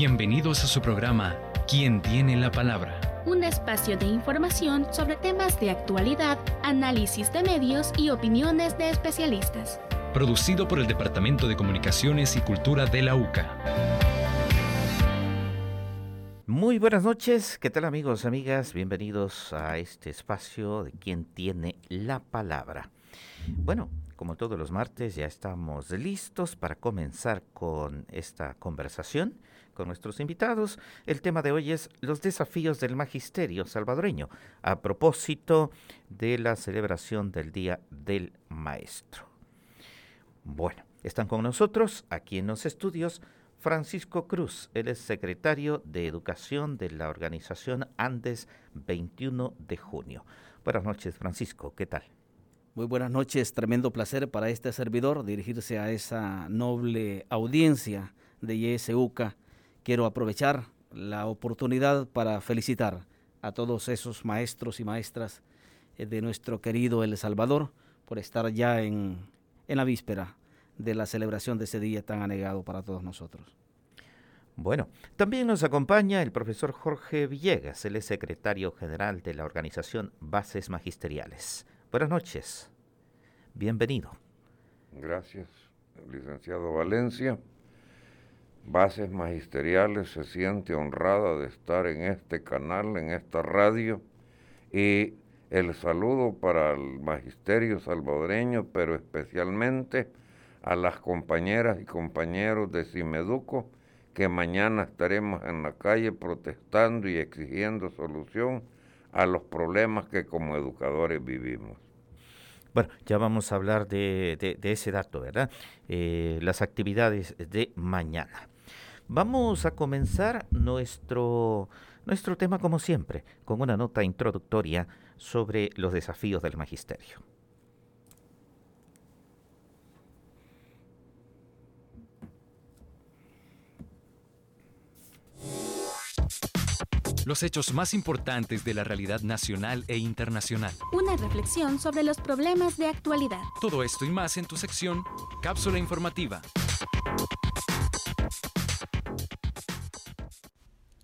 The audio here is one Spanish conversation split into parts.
Bienvenidos a su programa ¿Quién tiene la palabra? Un espacio de información sobre temas de actualidad, análisis de medios y opiniones de especialistas. Producido por el Departamento de Comunicaciones y Cultura de la UCA. Muy buenas noches, ¿qué tal amigos, amigas? Bienvenidos a este espacio de quien tiene la palabra. Bueno, como todos los martes ya estamos listos para comenzar con esta conversación con nuestros invitados. El tema de hoy es los desafíos del magisterio salvadoreño a propósito de la celebración del Día del Maestro. Bueno, están con nosotros aquí en los estudios Francisco Cruz, él es secretario de Educación de la organización Andes 21 de junio. Buenas noches, Francisco, ¿qué tal? Muy buenas noches, tremendo placer para este servidor dirigirse a esa noble audiencia de YSUCA quiero aprovechar la oportunidad para felicitar a todos esos maestros y maestras eh, de nuestro querido El Salvador por estar ya en, en la víspera de la celebración de ese día tan anegado para todos nosotros. Bueno, también nos acompaña el profesor Jorge Villegas, él es secretario general de la organización Bases Magisteriales. Buenas noches, bienvenido. Gracias, licenciado Valencia. Bases Magisteriales se siente honrada de estar en este canal, en esta radio, y el saludo para el magisterio salvadoreño, pero especialmente a las compañeras y compañeros de Cimeduco, que mañana estaremos en la calle protestando y exigiendo solución a los problemas que como educadores vivimos. Bueno, ya vamos a hablar de, ese dato, ¿verdad? Eh, las actividades de mañana. Vamos a comenzar nuestro, nuestro tema como siempre, con una nota introductoria sobre los desafíos del magisterio. Los hechos más importantes de la realidad nacional e internacional. Una reflexión sobre los problemas de actualidad. Todo esto y más en tu sección Cápsula Informativa.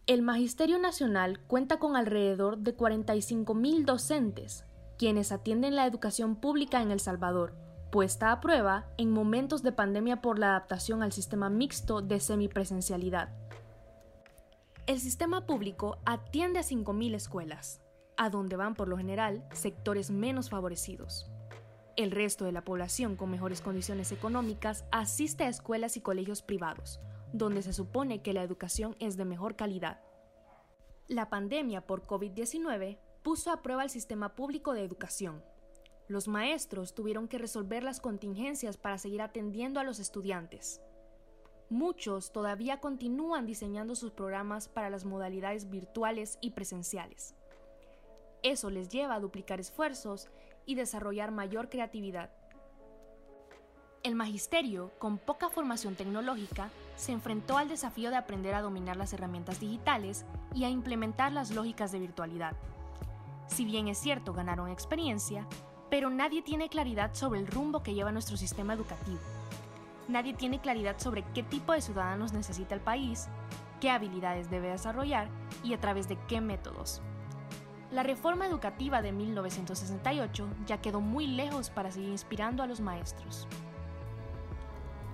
El Magisterio Nacional cuenta con alrededor de 45.000 docentes, quienes atienden la educación pública en El Salvador, puesta a prueba en momentos de pandemia por la adaptación al sistema mixto de semipresencialidad. El sistema público atiende a 5.000 escuelas, a donde van por lo general sectores menos favorecidos. El resto de la población con mejores condiciones económicas asiste a escuelas y colegios privados, donde se supone que la educación es de mejor calidad. La pandemia por COVID-19 puso a prueba el sistema público de educación. Los maestros tuvieron que resolver las contingencias para seguir atendiendo a los estudiantes. Muchos todavía continúan diseñando sus programas para las modalidades virtuales y presenciales. Eso les lleva a duplicar esfuerzos y desarrollar mayor creatividad. El magisterio, con poca formación tecnológica, se enfrentó al desafío de aprender a dominar las herramientas digitales y a implementar las lógicas de virtualidad. Si bien es cierto, ganaron experiencia, pero nadie tiene claridad sobre el rumbo que lleva nuestro sistema educativo. Nadie tiene claridad sobre qué tipo de ciudadanos necesita el país, qué habilidades debe desarrollar y a través de qué métodos. La reforma educativa de 1968 ya quedó muy lejos para seguir inspirando a los maestros.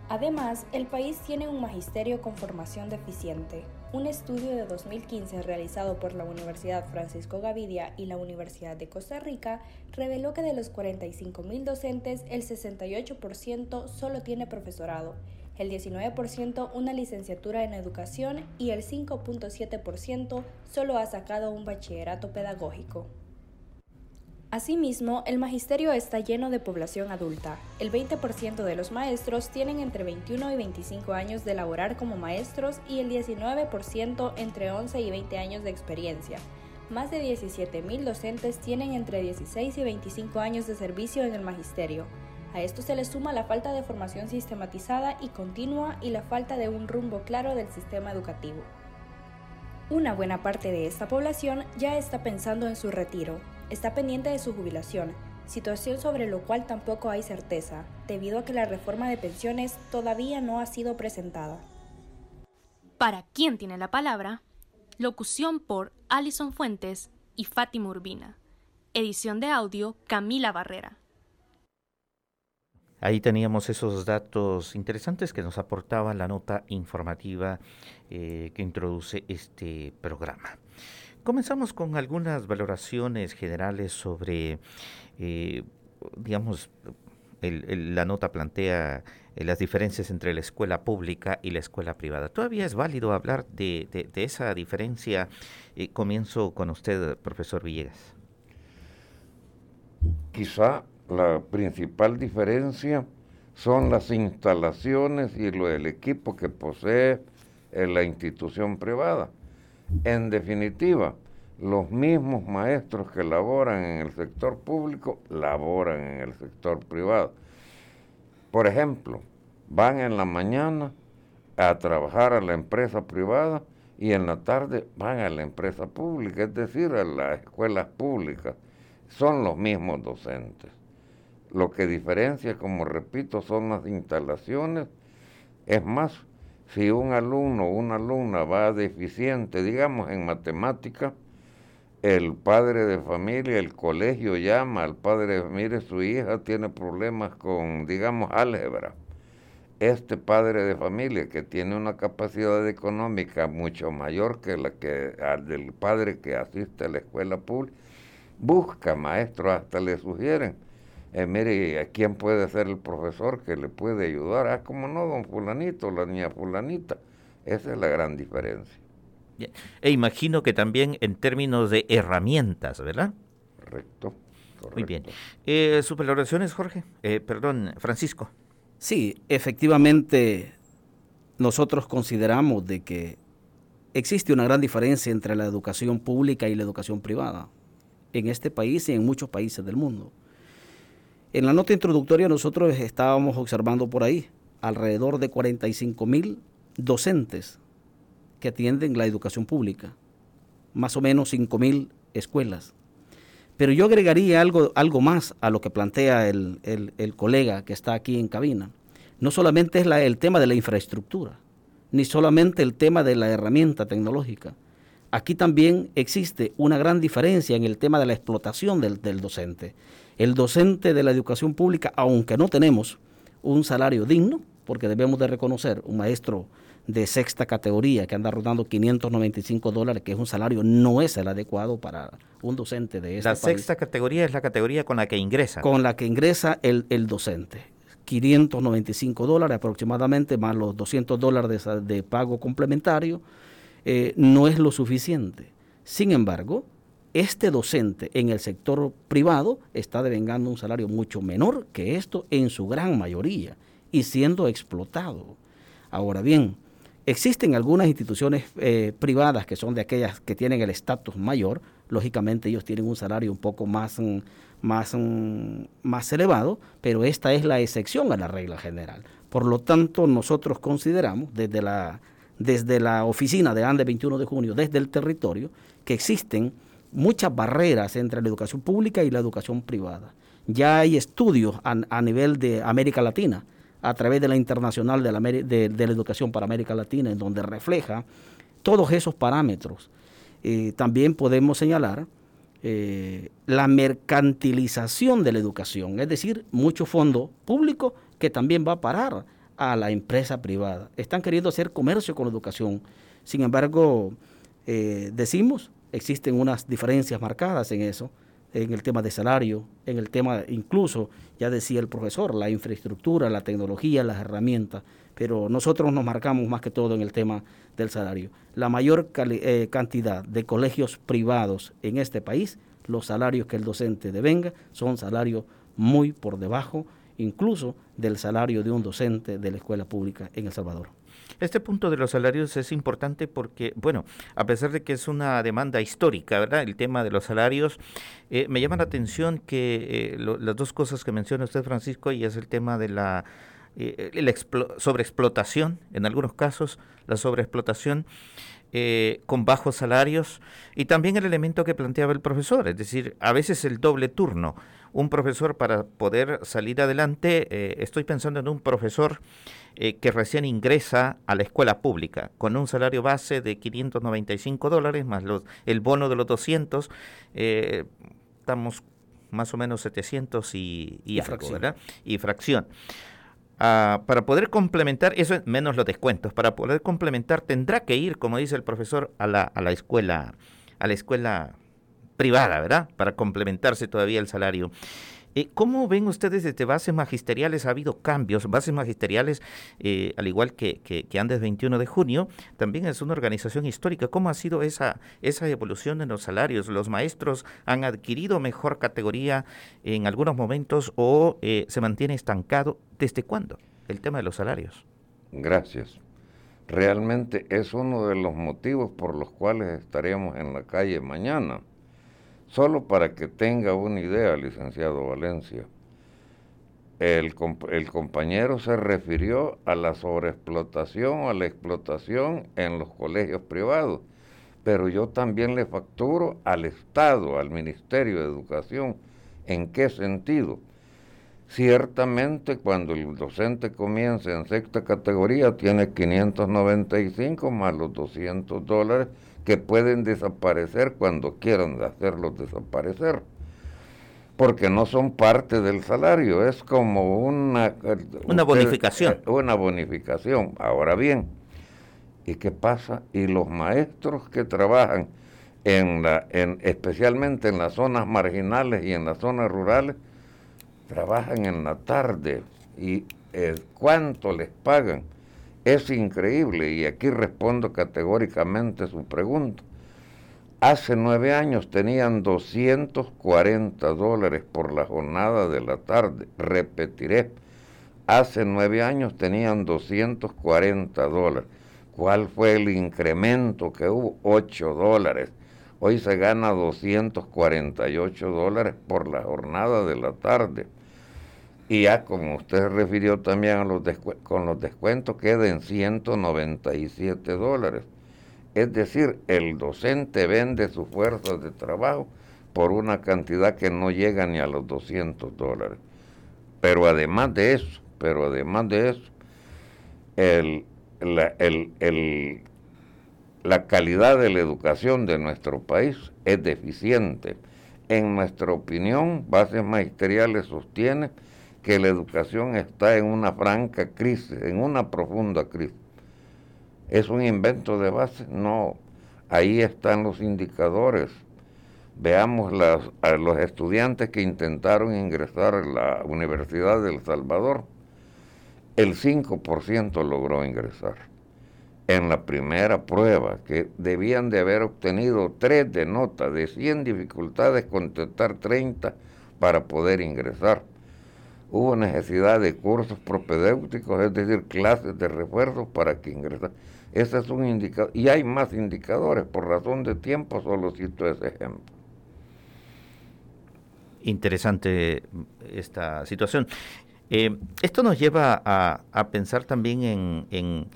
Además, el país tiene un magisterio con formación deficiente. Un estudio de 2015 realizado por la Universidad Francisco Gavidia y la Universidad de Costa Rica reveló que de los 45.000 docentes, el 68% solo tiene profesorado, el 19% una licenciatura en educación y el 5.7% solo ha sacado un bachillerato pedagógico. Asimismo, el magisterio está lleno de población adulta. El 20% de los maestros tienen entre 21 y 25 años de laborar como maestros y el 19% entre 11 y 20 años de experiencia. Más de 17.000 docentes tienen entre 16 y 25 años de servicio en el magisterio. A esto se le suma la falta de formación sistematizada y continua y la falta de un rumbo claro del sistema educativo. Una buena parte de esta población ya está pensando en su retiro, está pendiente de su jubilación, situación sobre lo cual tampoco hay certeza, debido a que la reforma de pensiones todavía no ha sido presentada. Para quien tiene la palabra, locución por Alison Fuentes y Fátima Urbina. Edición de audio Camila Barrera. Ahí teníamos esos datos interesantes que nos aportaba la nota informativa eh, que introduce este programa. Comenzamos con algunas valoraciones generales sobre, eh, digamos, la nota plantea eh, las diferencias entre la escuela pública y la escuela privada. ¿Todavía es válido hablar de, esa diferencia? comienzo con usted, profesor Villegas. Quizá la principal diferencia son las instalaciones y lo, el equipo que posee la institución privada. En definitiva, los mismos maestros que laboran en el sector público laboran en el sector privado. Por ejemplo, van en la mañana a trabajar a la empresa privada y en la tarde van a la empresa pública, es decir, a las escuelas públicas. Son los mismos docentes. Lo que diferencia, como repito, son las instalaciones. Es más, si un alumno o una alumna va deficiente, digamos, en matemática, el padre de familia, el colegio llama al padre, mire, su hija tiene problemas con, digamos, álgebra. Este padre de familia que tiene una capacidad económica mucho mayor que la que del padre que asiste a la escuela pública, busca maestros, hasta le sugieren eh, mire, ¿quién puede ser el profesor que le puede ayudar? Ah, como no, don fulanito, la niña fulanita. Esa es la gran diferencia. E imagino que también en términos de herramientas, ¿verdad? Correcto. Muy bien. Eh, ¿Sus valoraciones, Jorge? Eh, perdón, Francisco. Sí, efectivamente, nosotros consideramos de que existe una gran diferencia entre la educación pública y la educación privada en este país y en muchos países del mundo. En la nota introductoria nosotros estábamos observando por ahí alrededor de 45 mil docentes que atienden la educación pública, más o menos 5 mil escuelas. Pero yo agregaría algo, algo más a lo que plantea el, colega que está aquí en cabina. No solamente es el tema de la infraestructura, ni solamente el tema de la herramienta tecnológica. Aquí también existe una gran diferencia en el tema de la explotación del, del docente el docente de la educación pública, aunque no tenemos un salario digno, porque debemos de reconocer un maestro de sexta categoría que anda rodando 595 dólares, que es un salario, no es el adecuado para un docente de esta La sexta categoría es la categoría con la que ingresa. Con la que ingresa el, docente. 595 dólares aproximadamente, más los 200 dólares de, pago complementario, eh, no es lo suficiente. Sin embargo, este docente en el sector privado está devengando un salario mucho menor que esto en su gran mayoría y siendo explotado. Ahora bien, existen algunas instituciones eh, privadas que son de aquellas que tienen el estatus mayor, lógicamente ellos tienen un salario un poco más, mm, más, mm, más elevado, pero esta es la excepción a la regla general. Por lo tanto, nosotros consideramos desde la, desde la oficina de ANDE 21 de junio, desde el territorio, que existen muchas barreras entre la educación pública y la educación privada. Ya hay estudios a, nivel de América Latina, a través de la Internacional de la, Educación para América Latina, en donde refleja todos esos parámetros. Eh, también podemos señalar eh, la mercantilización de la educación, es decir, mucho fondo público que también va a parar a la empresa privada. Están queriendo hacer comercio con la educación. Sin embargo, eh, decimos existen unas diferencias marcadas en eso, en el tema de salario, en el tema incluso, ya decía el profesor, la infraestructura, la tecnología, las herramientas, pero nosotros nos marcamos más que todo en el tema del salario. La mayor eh, cantidad de colegios privados en este país, los salarios que el docente devenga son salarios muy por debajo incluso del salario de un docente de la escuela pública en El Salvador. Este punto de los salarios es importante porque, bueno, a pesar de que es una demanda histórica, ¿verdad? El tema de los salarios, eh, me llama la atención que eh, las dos cosas que menciona usted, Francisco, y es el tema de la, eh, sobreexplotación, en algunos casos, la sobreexplotación. con bajos salarios y también el elemento que planteaba el profesor, es decir, a veces el doble turno. Un profesor para poder salir adelante, eh, estoy pensando en un profesor eh, que recién ingresa a la escuela pública con un salario base de 595 dólares más los, el bono de los 200, eh, estamos más o menos 700 y, y, fracción. ¿verdad? Y fracción. Ah, para poder complementar, eso es menos los descuentos, para poder complementar tendrá que ir, como dice el profesor, a la, a la escuela, a la escuela privada, ¿verdad? Para complementarse todavía el salario. Eh, ¿Cómo ven ustedes desde bases magisteriales? ¿Ha habido cambios? Bases magisteriales, eh, al igual que, que, Andes 21 de junio, también es una organización histórica. ¿Cómo ha sido esa, esa evolución en los salarios? ¿Los maestros han adquirido mejor categoría en algunos momentos o eh, se mantiene estancado? ¿Desde cuándo el tema de los salarios? Gracias. Realmente es uno de los motivos por los cuales estaremos en la calle mañana Solo para que tenga una idea, licenciado Valencia, el, compañero se refirió a la sobreexplotación o a la explotación en los colegios privados, pero yo también le facturo al Estado, al Ministerio de Educación. ¿En qué sentido? Ciertamente cuando el docente comienza en sexta categoría tiene 595 más los 200 dólares que pueden desaparecer cuando quieran hacerlos desaparecer, porque no son parte del salario, es como una... Una bonificación. Eh, una bonificación. Ahora bien, ¿y qué pasa? Y los maestros que trabajan en la, en, especialmente en las zonas marginales y en las zonas rurales, trabajan en la tarde y eh, cuánto les pagan es increíble y aquí respondo categóricamente su pregunta. Hace nueve años tenían 240 dólares por la jornada de la tarde. Repetiré, hace nueve años tenían 240 dólares. ¿Cuál fue el incremento que hubo? 8 dólares. Hoy se gana 248 dólares por la jornada de la tarde. Y ya, como usted refirió también a los con los descuentos, queden 197 dólares. Es decir, el docente vende su fuerza de trabajo por una cantidad que no llega ni a los 200 dólares. Pero además de eso, pero además de eso, la, la calidad de la educación de nuestro país es deficiente. En nuestra opinión, Bases Magisteriales sostiene que la educación está en una franca crisis, en una profunda crisis. ¿Es un invento de base? No, ahí están los indicadores. Veamos a los estudiantes que intentaron ingresar a la Universidad del Salvador. El 5% logró ingresar. En la primera prueba, que debían de haber obtenido 3 de nota, de 100 dificultades, contestar 30 para poder ingresar hubo necesidad de cursos propedéuticos, es decir, clases de refuerzo para que ingresaran. Ese es un indicador. Y hay más indicadores. Por razón de tiempo, solo cito ese ejemplo. Interesante esta situación. Eh, esto nos lleva a, pensar también en,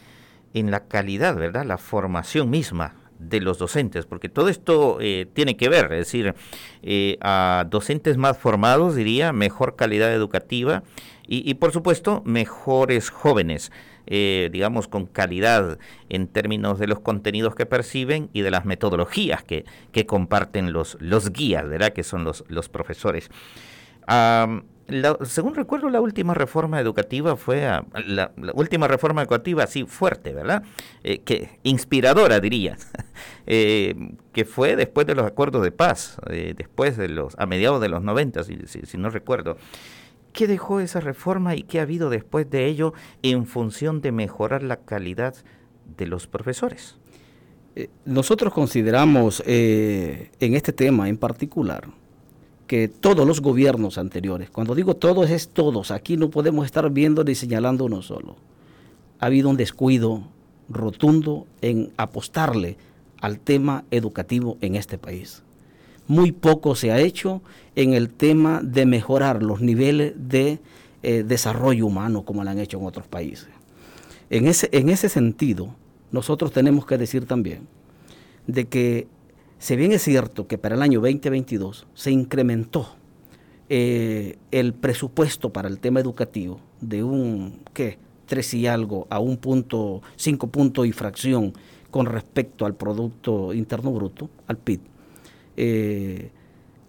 en, la calidad, ¿verdad? La formación misma de los docentes, porque todo esto eh, tiene que ver, es decir, eh, a docentes más formados, diría, mejor calidad educativa y, por supuesto, mejores jóvenes, eh, digamos, con calidad en términos de los contenidos que perciben y de las metodologías que, que comparten los, los guías, ¿verdad?, que son los, los profesores según recuerdo, la última reforma educativa fue la, última reforma educativa así fuerte, ¿verdad? Eh, que inspiradora diría, eh, que fue después de los acuerdos de paz, eh, después de los a mediados de los 90, si, si, no recuerdo. ¿Qué dejó esa reforma y qué ha habido después de ello en función de mejorar la calidad de los profesores? Nosotros consideramos en este tema en particular que todos los gobiernos anteriores, cuando digo todos es todos, aquí no podemos estar viendo ni señalando uno solo. Ha habido un descuido rotundo en apostarle al tema educativo en este país. Muy poco se ha hecho en el tema de mejorar los niveles de eh, desarrollo humano como lo han hecho en otros países. En ese, en ese sentido, nosotros tenemos que decir también de que si bien es cierto que para el año 2022 se incrementó eh, el presupuesto para el tema educativo de un, ¿qué? 3 y algo a un punto, 5 puntos y fracción con respecto al Producto Interno Bruto, al PIB, eh,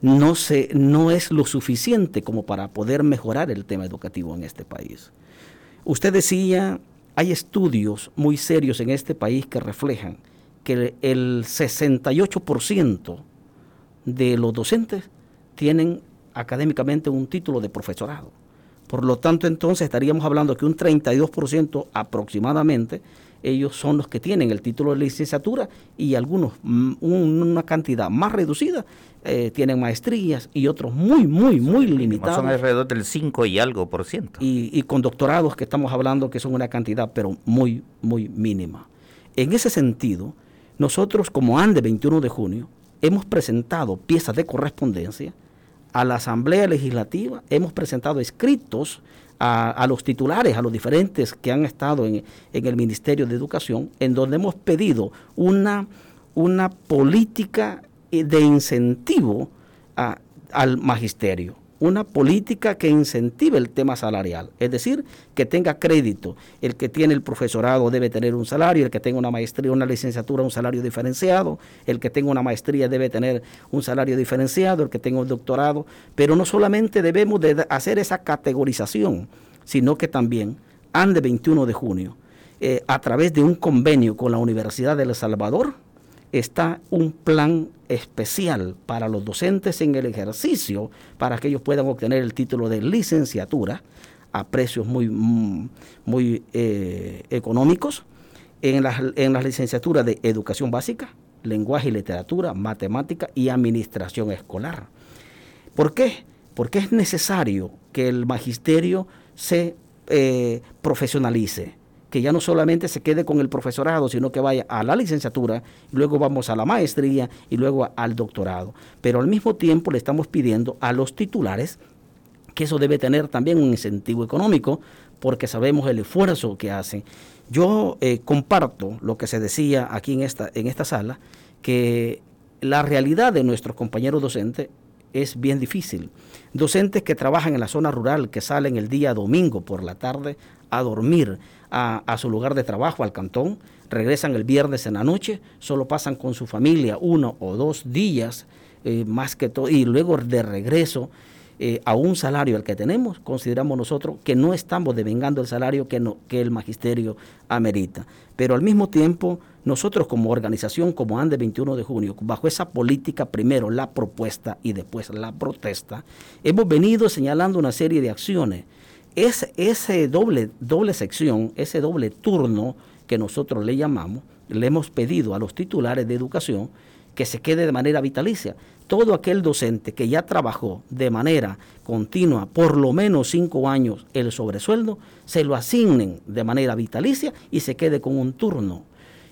no, se, no es lo suficiente como para poder mejorar el tema educativo en este país. Usted decía, hay estudios muy serios en este país que reflejan que el 68% de los docentes tienen académicamente un título de profesorado. Por lo tanto, entonces estaríamos hablando que un 32% aproximadamente, ellos son los que tienen el título de licenciatura y algunos, mm, una cantidad más reducida, eh, tienen maestrías y otros muy, muy, muy limitados. Son alrededor del 5 y algo por ciento. Y, y con doctorados que estamos hablando que son una cantidad, pero muy, muy mínima. En ese sentido, nosotros como ANDE 21 de junio hemos presentado piezas de correspondencia a la Asamblea Legislativa, hemos presentado escritos a, los titulares, a los diferentes que han estado en, el Ministerio de Educación, en donde hemos pedido una, una política de incentivo al magisterio una política que incentive el tema salarial, es decir, que tenga crédito. El que tiene el profesorado debe tener un salario, el que tenga una maestría, una licenciatura, un salario diferenciado, el que tenga una maestría debe tener un salario diferenciado, el que tenga un doctorado, pero no solamente debemos de hacer esa categorización, sino que también, ande 21 de junio, eh, a través de un convenio con la Universidad de El Salvador, está un plan especial para los docentes en el ejercicio para que ellos puedan obtener el título de licenciatura a precios muy, mm, muy eh, económicos en las, en licenciaturas de educación básica, lenguaje y literatura, matemática y administración escolar. ¿Por qué? Porque es necesario que el magisterio se eh, profesionalice que ya no solamente se quede con el profesorado, sino que vaya a la licenciatura, luego vamos a la maestría y luego al doctorado. Pero al mismo tiempo le estamos pidiendo a los titulares que eso debe tener también un incentivo económico, porque sabemos el esfuerzo que hacen. Yo eh, comparto lo que se decía aquí en esta, en esta sala, que la realidad de nuestros compañeros docentes es bien difícil. Docentes que trabajan en la zona rural, que salen el día domingo por la tarde a dormir, a, su lugar de trabajo, al cantón, regresan el viernes en la noche, solo pasan con su familia uno o dos días, eh, más que todo, y luego de regreso eh, a un salario al que tenemos, consideramos nosotros que no estamos devengando el salario que, no, que el magisterio amerita. Pero al mismo tiempo, nosotros como organización, como ANDE 21 de junio, bajo esa política, primero la propuesta y después la protesta, hemos venido señalando una serie de acciones es, ese doble, doble sección, ese doble turno que nosotros le llamamos, le hemos pedido a los titulares de educación que se quede de manera vitalicia. Todo aquel docente que ya trabajó de manera continua por lo menos cinco años el sobresueldo, se lo asignen de manera vitalicia y se quede con un turno.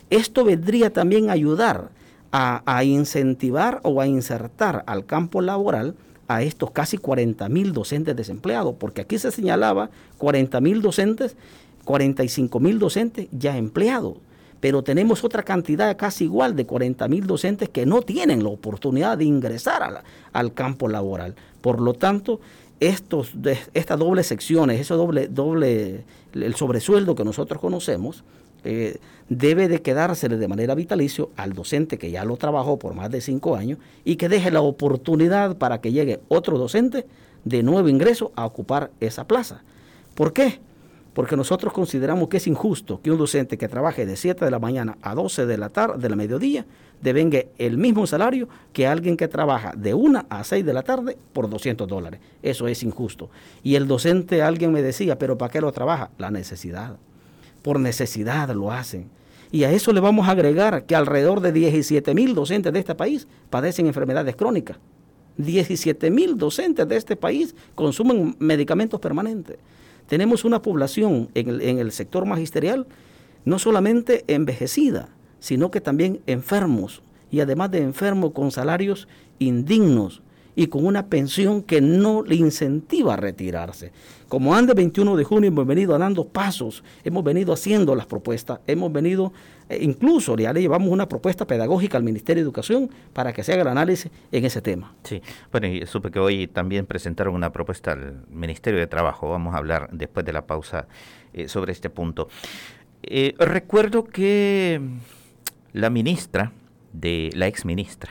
Esto vendría también a ayudar a incentivar o a insertar al campo laboral a estos casi 40 mil docentes desempleados, porque aquí se señalaba 40 mil docentes, 45 mil docentes ya empleados, pero tenemos otra cantidad casi igual de 40 mil docentes que no tienen la oportunidad de ingresar al campo laboral. Por lo tanto, estos, estas dobles secciones, ese doble, doble, el sobresueldo que nosotros conocemos, eh, debe de quedársele de manera vitalicio al docente que ya lo trabajó por más de cinco años y que deje la oportunidad para que llegue otro docente de nuevo ingreso a ocupar esa plaza. ¿Por qué? Porque nosotros consideramos que es injusto que un docente que trabaje de 7 de la mañana a 12 de la tarde, de la mediodía, devenga el mismo salario que alguien que trabaja de 1 a 6 de la tarde por 200 dólares. Eso es injusto. Y el docente, alguien me decía, pero ¿para qué lo trabaja? La necesidad por necesidad lo hacen. Y a eso le vamos a agregar que alrededor de 17 mil docentes de este país padecen enfermedades crónicas. 17 mil docentes de este país consumen medicamentos permanentes. Tenemos una población en el, en el sector magisterial no solamente envejecida, sino que también enfermos y además de enfermos con salarios indignos y con una pensión que no le incentiva a retirarse. Como antes 21 de junio hemos venido dando pasos, hemos venido haciendo las propuestas, hemos venido, eh, incluso ya le llevamos una propuesta pedagógica al Ministerio de Educación para que se haga el análisis en ese tema. Sí, bueno, y supe que hoy también presentaron una propuesta al Ministerio de Trabajo, vamos a hablar después de la pausa eh, sobre este punto. Eh, recuerdo que la ministra, de la ex ministra,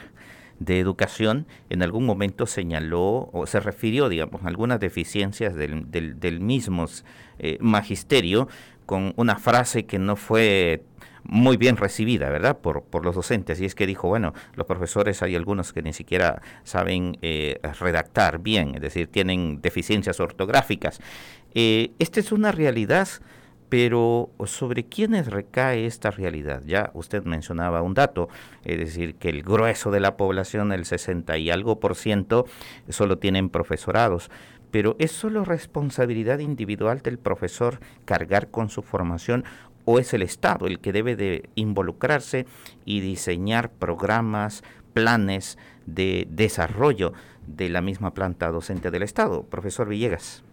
de Educación en algún momento señaló o se refirió, digamos, a algunas deficiencias del, del, mismo eh, magisterio con una frase que no fue muy bien recibida, ¿verdad? Por, por los docentes. Y es que dijo, bueno, los profesores hay algunos que ni siquiera saben eh, redactar bien, es decir, tienen deficiencias ortográficas. Eh, esta es una realidad pero ¿sobre quiénes recae esta realidad? Ya usted mencionaba un dato, es decir, que el grueso de la población, el 60 y algo por ciento, solo tienen profesorados. Pero ¿es solo responsabilidad individual del profesor cargar con su formación o es el Estado el que debe de involucrarse y diseñar programas, planes de desarrollo de la misma planta docente del Estado? Profesor Villegas.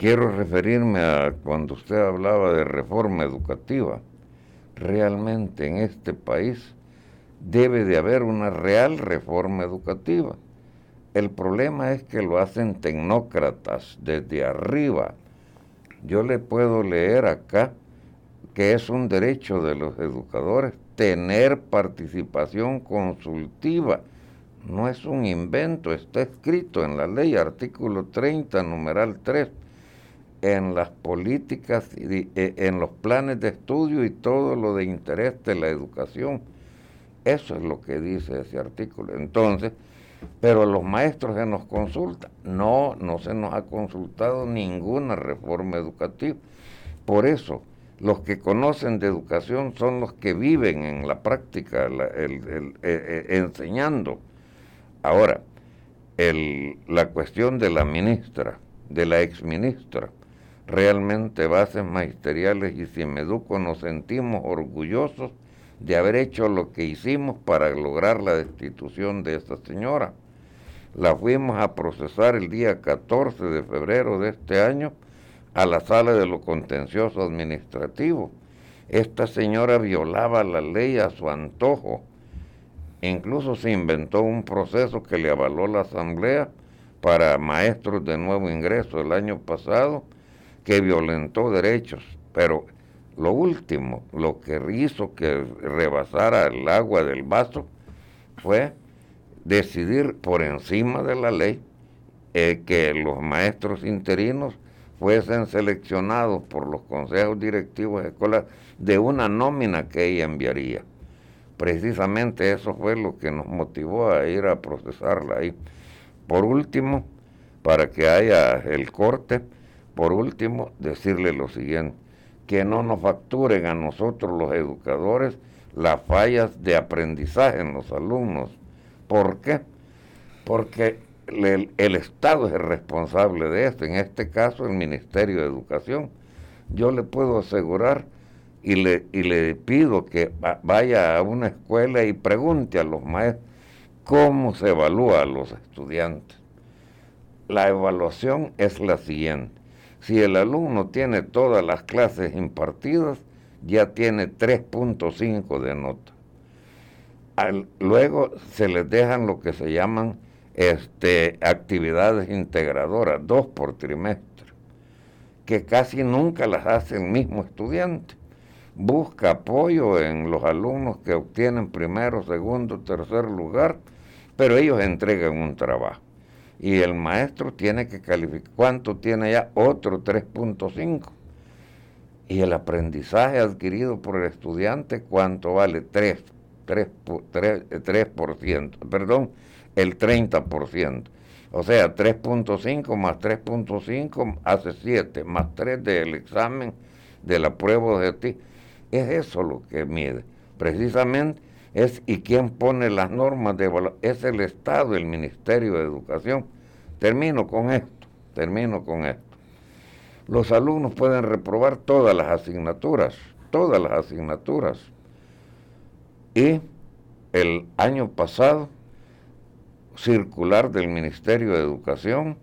Quiero referirme a cuando usted hablaba de reforma educativa. Realmente en este país debe de haber una real reforma educativa. El problema es que lo hacen tecnócratas desde arriba. Yo le puedo leer acá que es un derecho de los educadores tener participación consultiva. No es un invento, está escrito en la ley, artículo 30, numeral 3 en las políticas, y e, en los planes de estudio y todo lo de interés de la educación. Eso es lo que dice ese artículo. Entonces, pero los maestros se nos consultan. No, no se nos ha consultado ninguna reforma educativa. Por eso, los que conocen de educación son los que viven en la práctica, el, e, e, enseñando. Ahora, la cuestión de la ministra, de la exministra, realmente bases magisteriales y si me educo nos sentimos orgullosos de haber hecho lo que hicimos para lograr la destitución de esta señora. La fuimos a procesar el día 14 de febrero de este año a la sala de lo contencioso administrativo. Esta señora violaba la ley a su antojo. Incluso se inventó un proceso que le avaló la Asamblea para maestros de nuevo ingreso el año pasado que violentó derechos, pero lo último, lo que hizo que rebasara el agua del vaso fue decidir por encima de la ley eh, que los maestros interinos fuesen seleccionados por los consejos directivos de escuelas de una nómina que ella enviaría. Precisamente eso fue lo que nos motivó a ir a procesarla ahí. Por último, para que haya el corte, por último, decirle lo siguiente, que no nos facturen a nosotros los educadores las fallas de aprendizaje en los alumnos. ¿Por qué? Porque el, Estado es el responsable de esto, en este caso el Ministerio de Educación. Yo le puedo asegurar y le, y le pido que vaya a una escuela y pregunte a los maestros cómo se evalúa a los estudiantes. La evaluación es la siguiente. Si el alumno tiene todas las clases impartidas, ya tiene 3.5 de nota. luego se les dejan lo que se llaman este, actividades integradoras, dos por trimestre, que casi nunca las hace el mismo estudiante. Busca apoyo en los alumnos que obtienen primero, segundo, tercer lugar, pero ellos entregan un trabajo y el maestro tiene que calificar. ¿Cuánto tiene ya? Otro 3.5. Y el aprendizaje adquirido por el estudiante, ¿cuánto vale? 3, 3, 3%, perdón, el 30%. O sea, 3.5 más 3.5 hace 7, más 3 del examen de la prueba de ti. Es eso lo que mide. Precisamente es y quién pone las normas de es el Estado, el Ministerio de Educación. Termino con esto, termino con esto. Los alumnos pueden reprobar todas las asignaturas, todas las asignaturas. Y el año pasado circular del Ministerio de Educación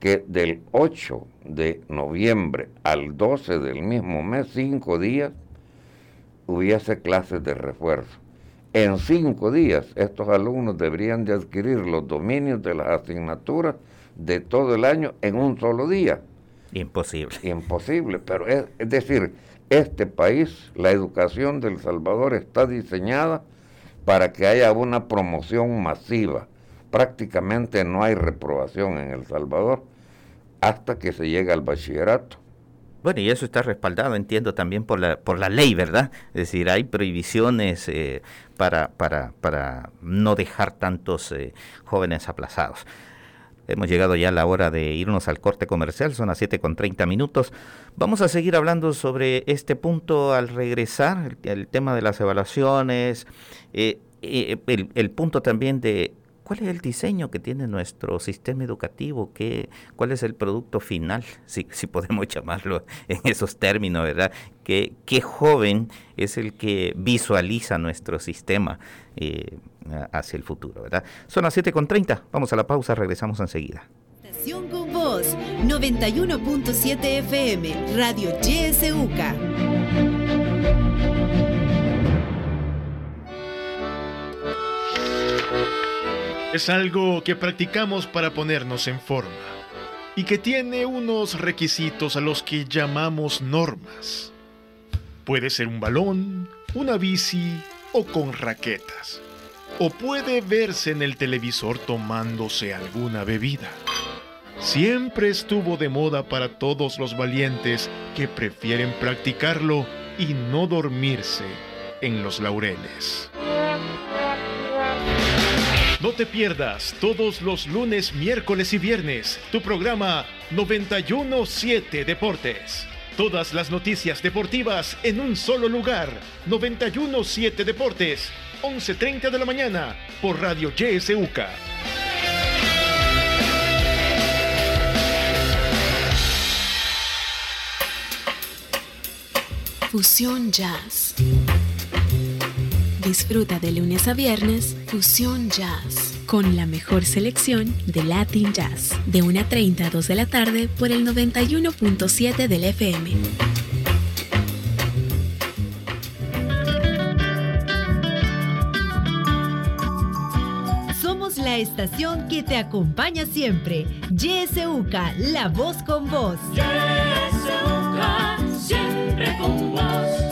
que del 8 de noviembre al 12 del mismo mes, cinco días, hubiese clases de refuerzo. En cinco días estos alumnos deberían de adquirir los dominios de las asignaturas de todo el año en un solo día. Imposible. Imposible, pero es, es decir, este país, la educación del Salvador está diseñada para que haya una promoción masiva. Prácticamente no hay reprobación en El Salvador hasta que se llega al bachillerato. Bueno, y eso está respaldado, entiendo, también por la, por la ley, ¿verdad? Es decir, hay prohibiciones eh, para, para, para no dejar tantos eh, jóvenes aplazados. Hemos llegado ya a la hora de irnos al corte comercial, son las 7 con 30 minutos. Vamos a seguir hablando sobre este punto al regresar, el, tema de las evaluaciones, eh, el, el punto también de ¿Cuál es el diseño que tiene nuestro sistema educativo? ¿Qué, ¿Cuál es el producto final? Si, si podemos llamarlo en esos términos, ¿verdad? ¿Qué, qué joven es el que visualiza nuestro sistema eh, hacia el futuro, ¿verdad? Son las 7.30, vamos a la pausa, regresamos enseguida. Estación con Voz, 91.7 FM, Radio GSUCA. Es algo que practicamos para ponernos en forma y que tiene unos requisitos a los que llamamos normas. Puede ser un balón, una bici o con raquetas. O puede verse en el televisor tomándose alguna bebida. Siempre estuvo de moda para todos los valientes que prefieren practicarlo y no dormirse en los laureles. No te pierdas todos los lunes, miércoles y viernes tu programa 917 Deportes. Todas las noticias deportivas en un solo lugar. 917 Deportes, 11.30 de la mañana por Radio YSUCA. Fusión Jazz. Disfruta de lunes a viernes Fusión Jazz con la mejor selección de Latin Jazz de 1.30 a 2 de la tarde por el 91.7 del FM. Somos la estación que te acompaña siempre. YSUCA, la voz con voz. YSUCA, siempre con vos.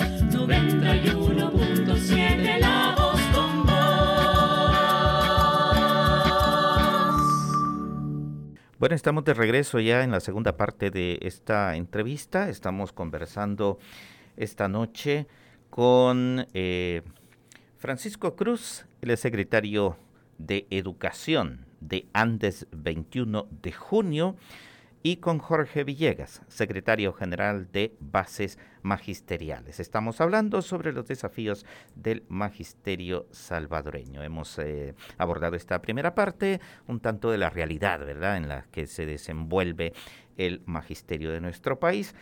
Bueno, estamos de regreso ya en la segunda parte de esta entrevista. Estamos conversando esta noche con eh, Francisco Cruz, el secretario de Educación de Andes 21 de junio y con Jorge Villegas, secretario general de Bases Magisteriales. Estamos hablando sobre los desafíos del magisterio salvadoreño. Hemos eh, abordado esta primera parte, un tanto de la realidad, ¿verdad?, en la que se desenvuelve el magisterio de nuestro país.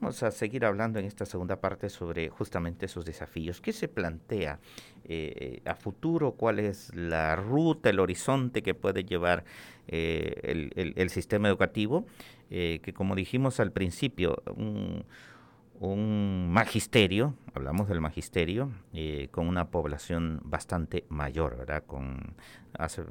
Vamos a seguir hablando en esta segunda parte sobre justamente esos desafíos. ¿Qué se plantea eh, a futuro? ¿Cuál es la ruta, el horizonte que puede llevar eh, el, sistema educativo? Eh, que como dijimos al principio, un, magisterio, hablamos del magisterio, eh, con una población bastante mayor, ¿verdad? Con, hace,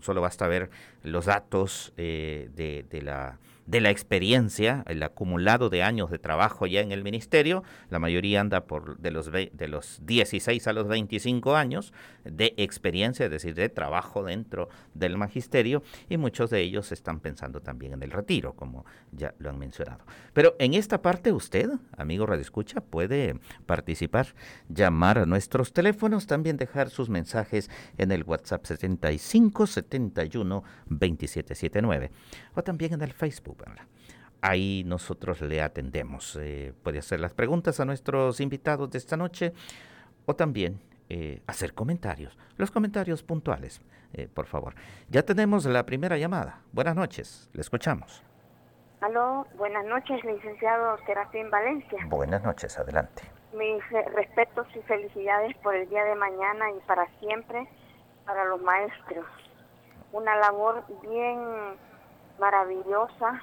solo basta ver los datos de la de la experiencia, el acumulado de años de trabajo ya en el ministerio, la mayoría anda por de los, de los 16 a los 25 años de experiencia, es decir, de trabajo dentro del magisterio, y muchos de ellos están pensando también en el retiro, como ya lo han mencionado. Pero en esta parte usted, amigo Radio Escucha, puede participar, llamar a nuestros teléfonos, también dejar sus mensajes en el WhatsApp 75 71 2779 o también en el Facebook. ¿Verdad? Ahí nosotros le atendemos. Eh, puede hacer las preguntas a nuestros invitados de esta noche o también eh, hacer comentarios. Los comentarios puntuales, eh, por favor. Ya tenemos la primera llamada. Buenas noches, le escuchamos. Aló, buenas noches, licenciado Serafín Valencia. Buenas noches, adelante. Mis respetos y felicidades por el día de mañana y para siempre para los maestros. una labor bien maravillosa,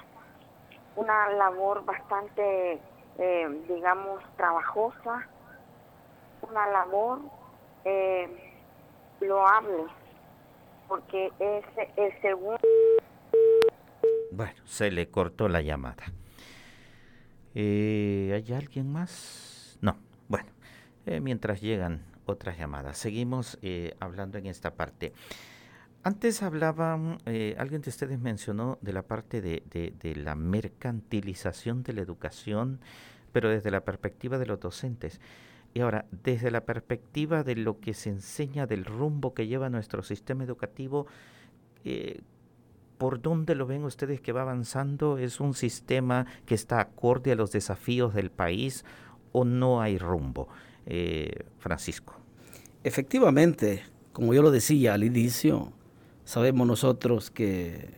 una labor bastante, eh, digamos, trabajosa, una labor eh, loable, porque es el segundo... Bueno, se le cortó la llamada. Eh, ¿Hay alguien más? No. Bueno, eh, mientras llegan otras llamadas, seguimos eh, hablando en esta parte. Antes hablaban, eh, alguien de ustedes mencionó de la parte de, la mercantilización de la educación, pero desde la perspectiva de los docentes. Y ahora, desde la perspectiva de lo que se enseña del rumbo que lleva nuestro sistema educativo, eh, ¿por dónde lo ven ustedes que va avanzando? ¿Es un sistema que está acorde a los desafíos del país o no hay rumbo? Eh, Francisco. Efectivamente, como yo lo decía al inicio, sabemos nosotros que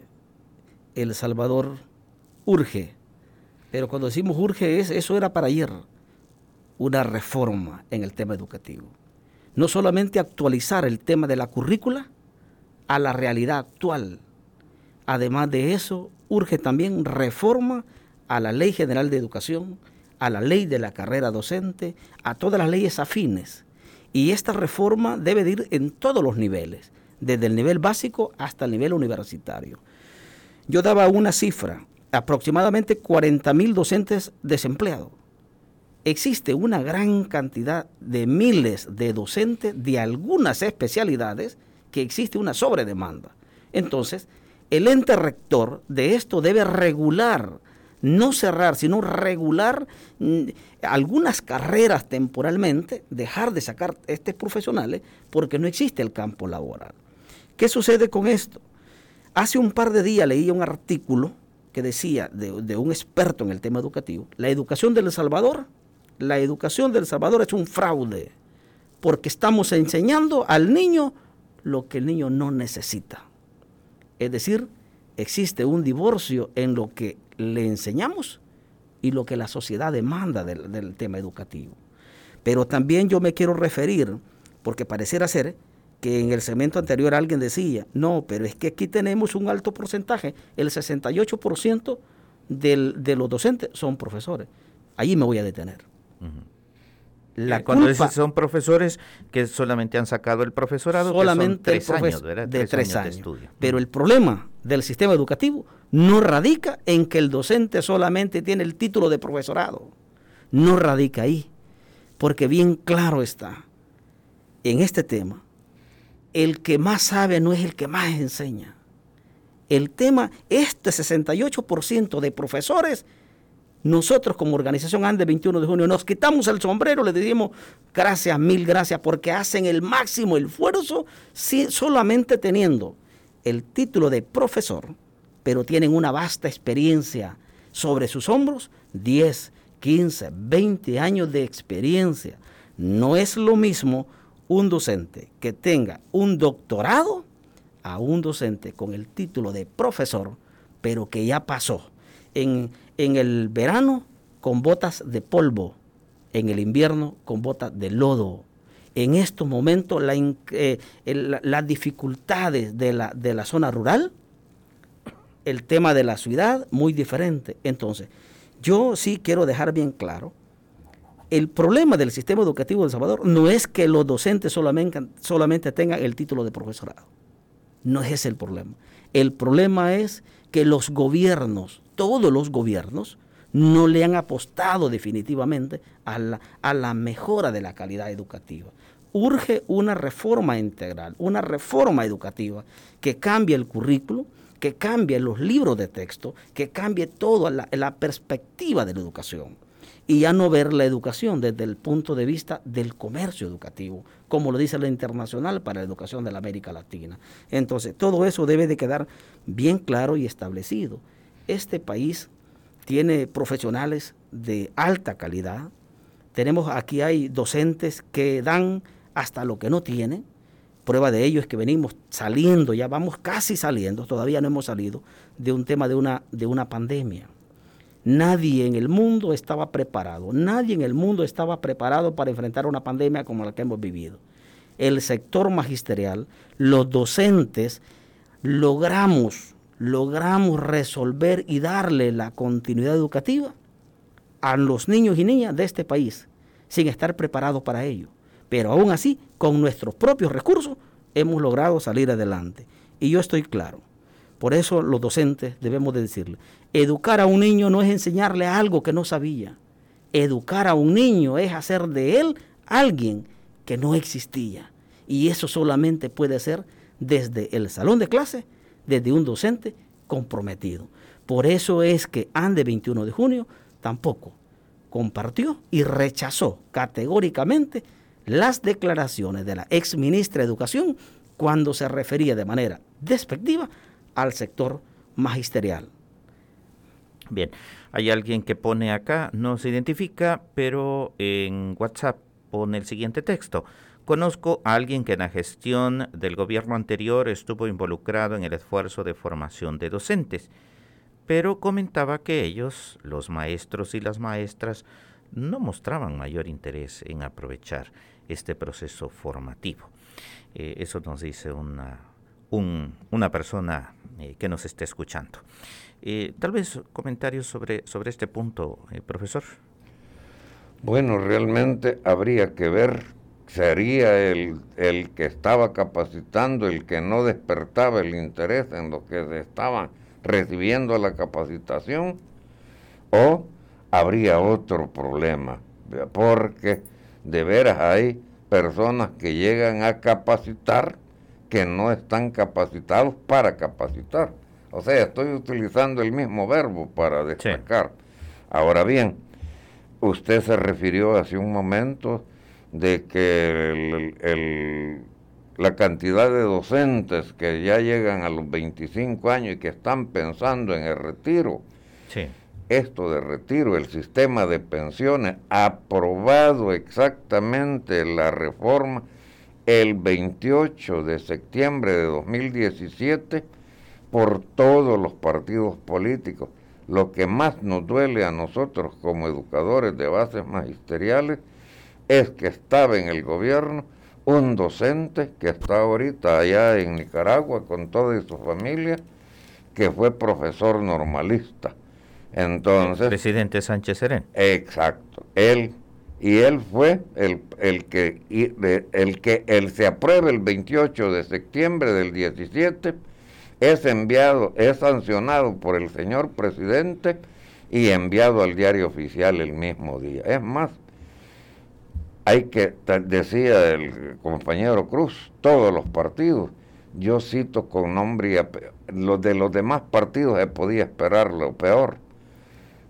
El Salvador urge, pero cuando decimos urge es, eso era para ayer, una reforma en el tema educativo. No solamente actualizar el tema de la currícula a la realidad actual. Además de eso, urge también reforma a la Ley General de Educación, a la ley de la carrera docente, a todas las leyes afines. Y esta reforma debe de ir en todos los niveles, desde el nivel básico hasta el nivel universitario. Yo daba una cifra, aproximadamente 40 mil docentes desempleados. Existe una gran cantidad de miles de docentes de algunas especialidades que existe una sobredemanda. Entonces, el ente rector de esto debe regular, no cerrar, sino regular mm, algunas carreras temporalmente, dejar de sacar estos profesionales porque no existe el campo laboral. ¿Qué sucede con esto? Hace un par de días leí un artículo que decía de, de un experto en el tema educativo, la educación del Salvador, la educación del Salvador es un fraude, porque estamos enseñando al niño lo que el niño no necesita. Es decir, existe un divorcio en lo que le enseñamos y lo que la sociedad demanda del, del tema educativo. Pero también yo me quiero referir, porque pareciera ser que en el segmento anterior alguien decía, no, pero es que aquí tenemos un alto porcentaje, el 68% del- de los docentes son profesores. Allí me voy a detener. La Eh, Cuando culpa- dices son profesores que solamente han sacado el profesorado, solamente que son el tres profes- años, ¿verdad? de tres años. estudio. Pero el problema del sistema educativo no radica en que el docente solamente tiene el título de profesorado. No radica ahí. Porque bien claro está, en este tema, el que más sabe no es el que más enseña. El tema, este 68% de profesores nosotros como organización ANDE 21 de junio nos quitamos el sombrero, le decimos gracias, mil gracias, porque hacen el máximo esfuerzo solamente teniendo el título de profesor, pero tienen una vasta experiencia sobre sus hombros, 10, 15, 20 años de experiencia. No es lo mismo un docente que tenga un doctorado a un docente con el título de profesor, pero que ya pasó en, en el verano con botas de polvo, en el invierno con botas de lodo. En estos momentos eh, las dificultades de la, de la zona rural, el tema de la ciudad, muy diferente. Entonces, yo sí quiero dejar bien claro, el problema del sistema educativo de El Salvador no es que los docentes solamente, tengan el título de profesorado. No es ese el problema. El problema es que los gobiernos, todos los gobiernos, no le han apostado definitivamente a la, mejora de la calidad educativa. Urge una reforma integral, una reforma educativa que cambie el currículo, que cambie los libros de texto, que cambie toda la perspectiva de la educación y ya no ver la educación desde el punto de vista del comercio educativo, como lo dice la Internacional para la Educación de la América Latina. Entonces, todo eso debe de quedar bien claro y establecido. Este país tiene profesionales de alta calidad. Tenemos aquí hay docentes que dan hasta lo que no tienen. Prueba de ello es que venimos saliendo, ya vamos casi saliendo, todavía no hemos salido de un tema de una, de una pandemia. Nadie en el mundo estaba preparado, nadie en el mundo estaba preparado para enfrentar una pandemia como la que hemos vivido. El sector magisterial, los docentes, logramos, logramos resolver y darle la continuidad educativa a los niños y niñas de este país, sin estar preparados para ello. Pero aún así, con nuestros propios recursos, hemos logrado salir adelante. Y yo estoy claro. Por eso los docentes debemos de decirle, educar a un niño no es enseñarle algo que no sabía. Educar a un niño es hacer de él alguien que no existía. Y eso solamente puede ser desde el salón de clase, desde un docente comprometido. Por eso es que Ande 21 de junio tampoco compartió y rechazó categóricamente las declaraciones de la ex ministra de Educación cuando se refería de manera despectiva al sector magisterial. Bien, hay alguien que pone acá, no se identifica, pero en WhatsApp pone el siguiente texto. Conozco a alguien que en la gestión del gobierno anterior estuvo involucrado en el esfuerzo de formación de docentes, pero comentaba que ellos, los maestros y las maestras, no mostraban mayor interés en aprovechar este proceso formativo. Eh, eso nos dice una, una persona eh, que nos está escuchando. Eh, tal vez comentarios sobre, sobre este punto, profesor. Bueno, realmente habría que ver sería el, el, que estaba capacitando, el que no despertaba el interés en lo que estaban recibiendo la capacitación, o habría otro problema, porque de veras hay personas que llegan a capacitar que no están capacitados para capacitar. O sea, estoy utilizando el mismo verbo para destacar. Ahora bien, usted se refirió hace un momento de que la cantidad de docentes que ya llegan a los 25 años y que están pensando en el retiro, esto de retiro, el sistema de pensiones, aprobado exactamente la reforma el 28 de septiembre de 2017 por todos los partidos políticos. Lo que más nos duele a nosotros como educadores de bases magisteriales es que estaba en el gobierno un docente que está ahorita allá en Nicaragua con toda su familia, que fue profesor normalista. Entonces... El presidente Sánchez Serén. Exacto. Él, y él fue el, el que, el que él se aprueba el 28 de septiembre del 17, es enviado, es sancionado por el señor presidente y enviado al diario oficial el mismo día. Es más, hay que, decía el compañero Cruz, todos los partidos, yo cito con nombre y los de los demás partidos se podía esperar lo peor.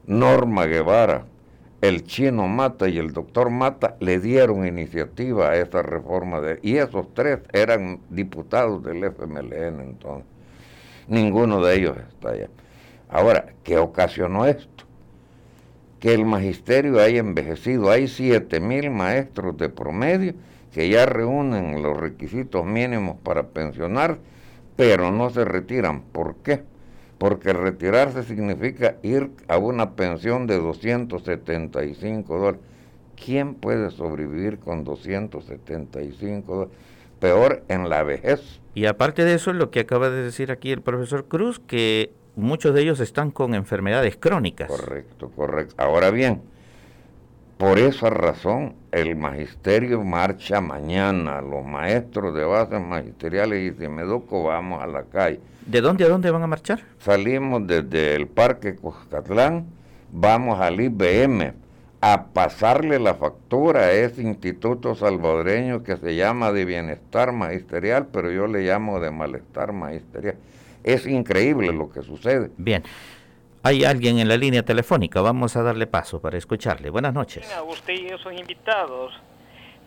Norma Guevara, el chino Mata y el doctor Mata le dieron iniciativa a esa reforma de, y esos tres eran diputados del FMLN entonces. Ninguno de ellos está allá. Ahora, ¿qué ocasionó esto? que el magisterio haya envejecido. Hay 7 mil maestros de promedio que ya reúnen los requisitos mínimos para pensionar, pero no se retiran. ¿Por qué? Porque retirarse significa ir a una pensión de 275 dólares. ¿Quién puede sobrevivir con 275 dólares? Peor en la vejez. Y aparte de eso, lo que acaba de decir aquí el profesor Cruz, que muchos de ellos están con enfermedades crónicas. Correcto, correcto. Ahora bien, por esa razón el magisterio marcha mañana, los maestros de bases magisteriales y Medoco vamos a la calle. ¿De dónde a dónde van a marchar? Salimos desde el Parque Coscatlán, vamos al IBM a pasarle la factura a ese instituto salvadoreño que se llama de bienestar magisterial, pero yo le llamo de malestar magisterial es increíble lo que sucede. Bien. Hay alguien en la línea telefónica, vamos a darle paso para escucharle. Buenas noches. A usted y esos invitados.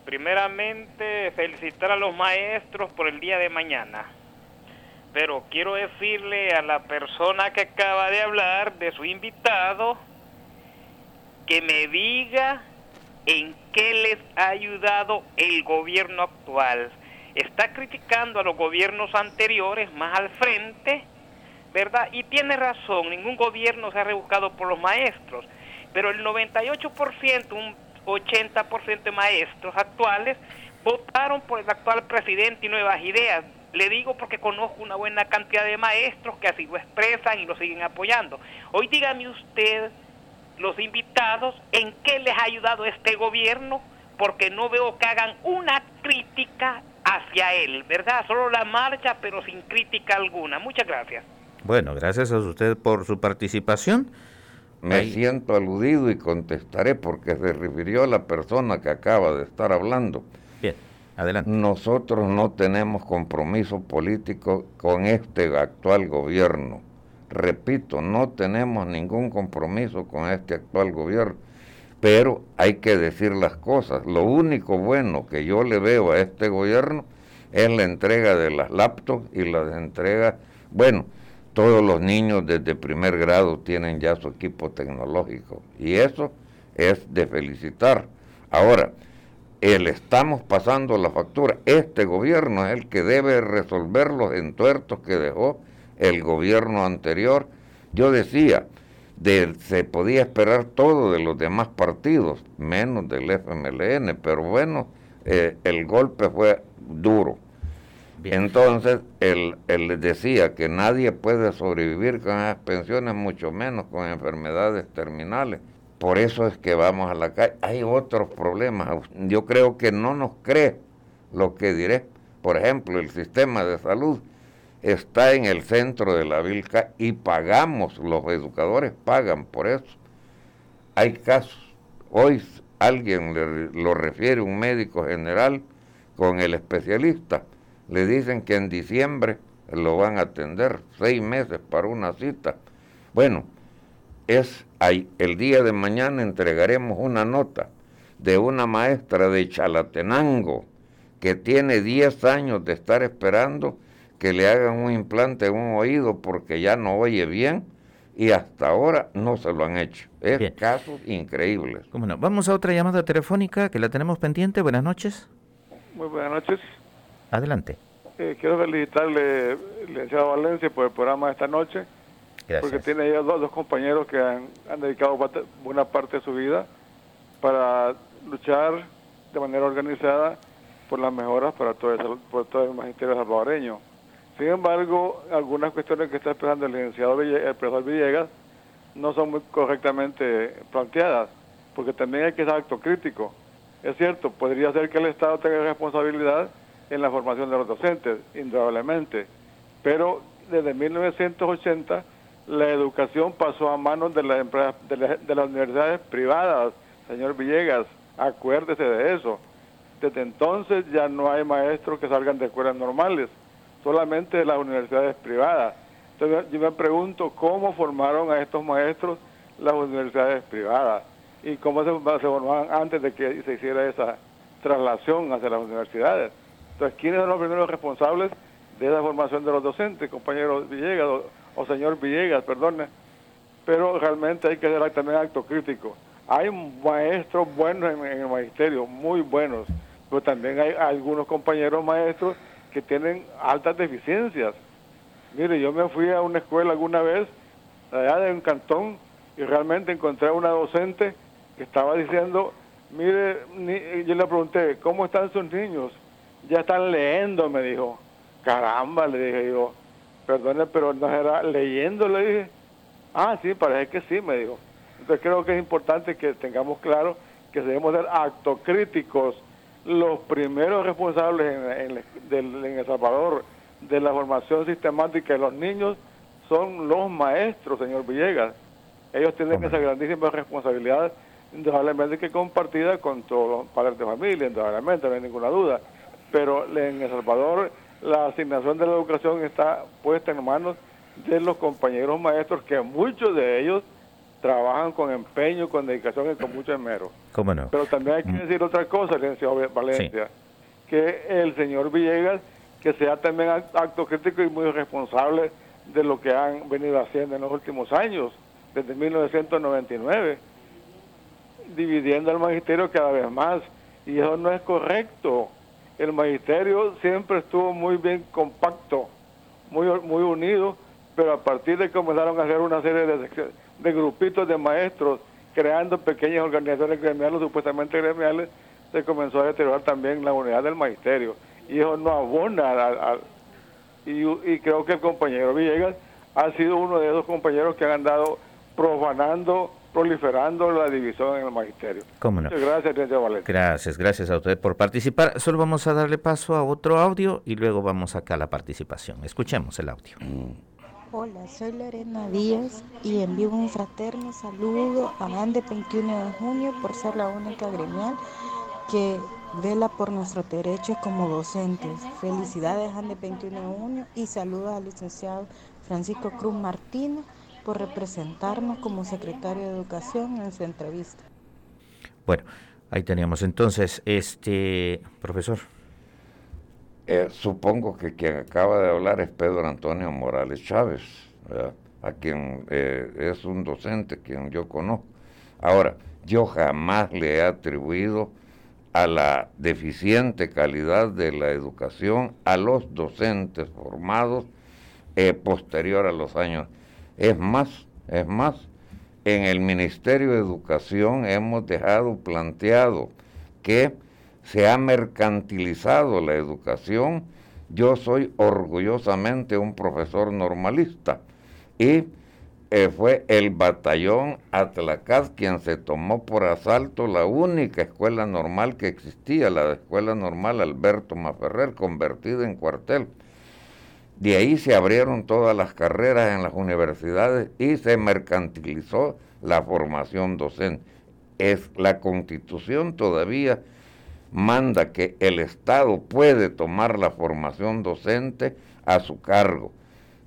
Primeramente, felicitar a los maestros por el día de mañana. Pero quiero decirle a la persona que acaba de hablar de su invitado que me diga en qué les ha ayudado el gobierno actual está criticando a los gobiernos anteriores más al frente, ¿verdad? Y tiene razón, ningún gobierno se ha rebuscado por los maestros, pero el 98%, un 80% de maestros actuales votaron por el actual presidente y nuevas ideas, Le digo porque conozco una buena cantidad de maestros que así lo expresan y lo siguen apoyando. Hoy dígame usted, los invitados, ¿en qué les ha ayudado este gobierno? Porque no veo que hagan una crítica hacia él, ¿verdad? Solo la marcha, pero sin crítica alguna. Muchas gracias. Bueno, gracias a usted por su participación. Me siento aludido y contestaré porque se refirió a la persona que acaba de estar hablando. Bien, adelante. Nosotros no tenemos compromiso político con este actual gobierno. Repito, no tenemos ningún compromiso con este actual gobierno, pero hay que decir las cosas. Lo único bueno que yo le veo a este gobierno es la entrega de las laptops y la entrega, bueno, todos los niños desde primer grado tienen ya su equipo tecnológico y eso es de felicitar. Ahora, el estamos pasando la factura. Este gobierno es el que debe resolver los entuertos que dejó el gobierno anterior. Yo decía, de, se podía esperar todo de los demás partidos, menos del FMLN, pero bueno, eh, el golpe fue duro. Entonces, él, él les decía que nadie puede sobrevivir con esas pensiones, mucho menos con enfermedades terminales. Por eso es que vamos a la calle. Hay otros problemas. Yo creo que no nos cree lo que diré. Por ejemplo, el sistema de salud está en el centro de la Vilca y pagamos, los educadores pagan por eso. Hay casos. Hoy alguien le, lo refiere un médico general con el especialista le dicen que en diciembre lo van a atender, seis meses para una cita. Bueno, es ahí, el día de mañana entregaremos una nota de una maestra de Chalatenango que tiene 10 años de estar esperando que le hagan un implante en un oído porque ya no oye bien y hasta ahora no se lo han hecho. Es casos increíbles. ¿Cómo no? Vamos a otra llamada telefónica que la tenemos pendiente. Buenas noches. Muy buenas noches. Adelante. Eh, quiero felicitarle, licenciado Valencia, por el programa de esta noche. Gracias. Porque tiene ya dos, dos compañeros que han, han dedicado buena parte de su vida para luchar de manera organizada por las mejoras para todo el, por todo el magisterio salvadoreño. Sin embargo, algunas cuestiones que está expresando el licenciado Ville- el profesor Villegas no son muy correctamente planteadas, porque también hay que ser autocrítico. Es cierto, podría ser que el Estado tenga responsabilidad en la formación de los docentes, indudablemente, pero desde 1980 la educación pasó a manos de las empresas, de, de las universidades privadas, señor Villegas, acuérdese de eso. Desde entonces ya no hay maestros que salgan de escuelas normales, solamente las universidades privadas. Entonces yo me pregunto cómo formaron a estos maestros las universidades privadas y cómo se, formaban antes de que se hiciera esa traslación hacia las universidades. Entonces, ¿quiénes son los primeros responsables de esa formación de los docentes, compañero Villegas o, señor Villegas, perdone? Pero realmente hay que hacer también acto crítico. Hay maestros buenos en, en el magisterio, muy buenos, pero también hay algunos compañeros maestros que tienen altas deficiencias. Mire, yo me fui a una escuela alguna vez, allá de un cantón, y realmente encontré a una docente que estaba diciendo, mire, ni- yo le pregunté, ¿cómo están sus niños? Ya están leyendo, me dijo. Caramba, le dije yo, perdone, pero no era leyendo, le dije. Ah, sí, parece que sí, me dijo. Entonces creo que es importante que tengamos claro que debemos ser autocríticos. Los primeros responsables en, en- del- en El Salvador de la formación sistemática de los niños son los maestros, señor Villegas. Ellos tienen esa grandísima responsabilidad, indudablemente que compartida con todos los padres de familia, indudablemente, no hay ninguna duda. Pero en El Salvador la asignación de la educación está puesta en manos de los compañeros maestros, que muchos de ellos trabajan con empeño, con dedicación y con mucho esmero. ¿Cómo no? Pero también hay que decir otra cosa, licenciado Valencia, que el señor Villegas, que sea también act- acto crítico y muy responsable de lo que han venido haciendo en los últimos años, desde 1999, dividiendo el magisterio cada vez más. Y eso no es correcto. El magisterio siempre estuvo muy bien compacto, muy, muy unido, pero a partir de que comenzaron a hacer una serie de, secciones- de grupitos de maestros, creando pequeñas organizaciones gremiales, supuestamente gremiales, se comenzó a deteriorar también la unidad del magisterio. Y eso no abona al, al- Y, y creo que el compañero Villegas ha sido uno de esos compañeros que han andado profanando, proliferando la división en el magisterio. ¿Cómo no? Muchas gracias, Valencia. Gracias, gracias a usted por participar. Solo vamos a darle paso a otro audio y luego vamos acá a la participación. Escuchemos el audio. Hola, soy Lorena Díaz y envío un fraterno saludo a ANDE 21 de junio por ser la única gremial que vela por nuestros derechos como docentes. Felicidades ANDE 21 de junio y saludos al licenciado Francisco Cruz Martínez por representarnos como secretario de Educación en su entrevista. Bueno, ahí teníamos entonces, este profesor. Eh, supongo que quien acaba de hablar es Pedro Antonio Morales Chávez, a quien eh, es un docente, quien yo conozco. Ahora, yo jamás le he atribuido a la deficiente calidad de la educación a los docentes formados eh, posterior a los años. Es más, es más, en el Ministerio de Educación hemos dejado planteado que se ha mercantilizado la educación. Yo soy orgullosamente un profesor normalista y eh, fue el batallón Atlacaz quien se tomó por asalto la única escuela normal que existía, la escuela normal Alberto Maferrer, convertida en cuartel. De ahí se abrieron todas las carreras en las universidades y se mercantilizó la formación docente. Es la constitución todavía manda que el Estado puede tomar la formación docente a su cargo,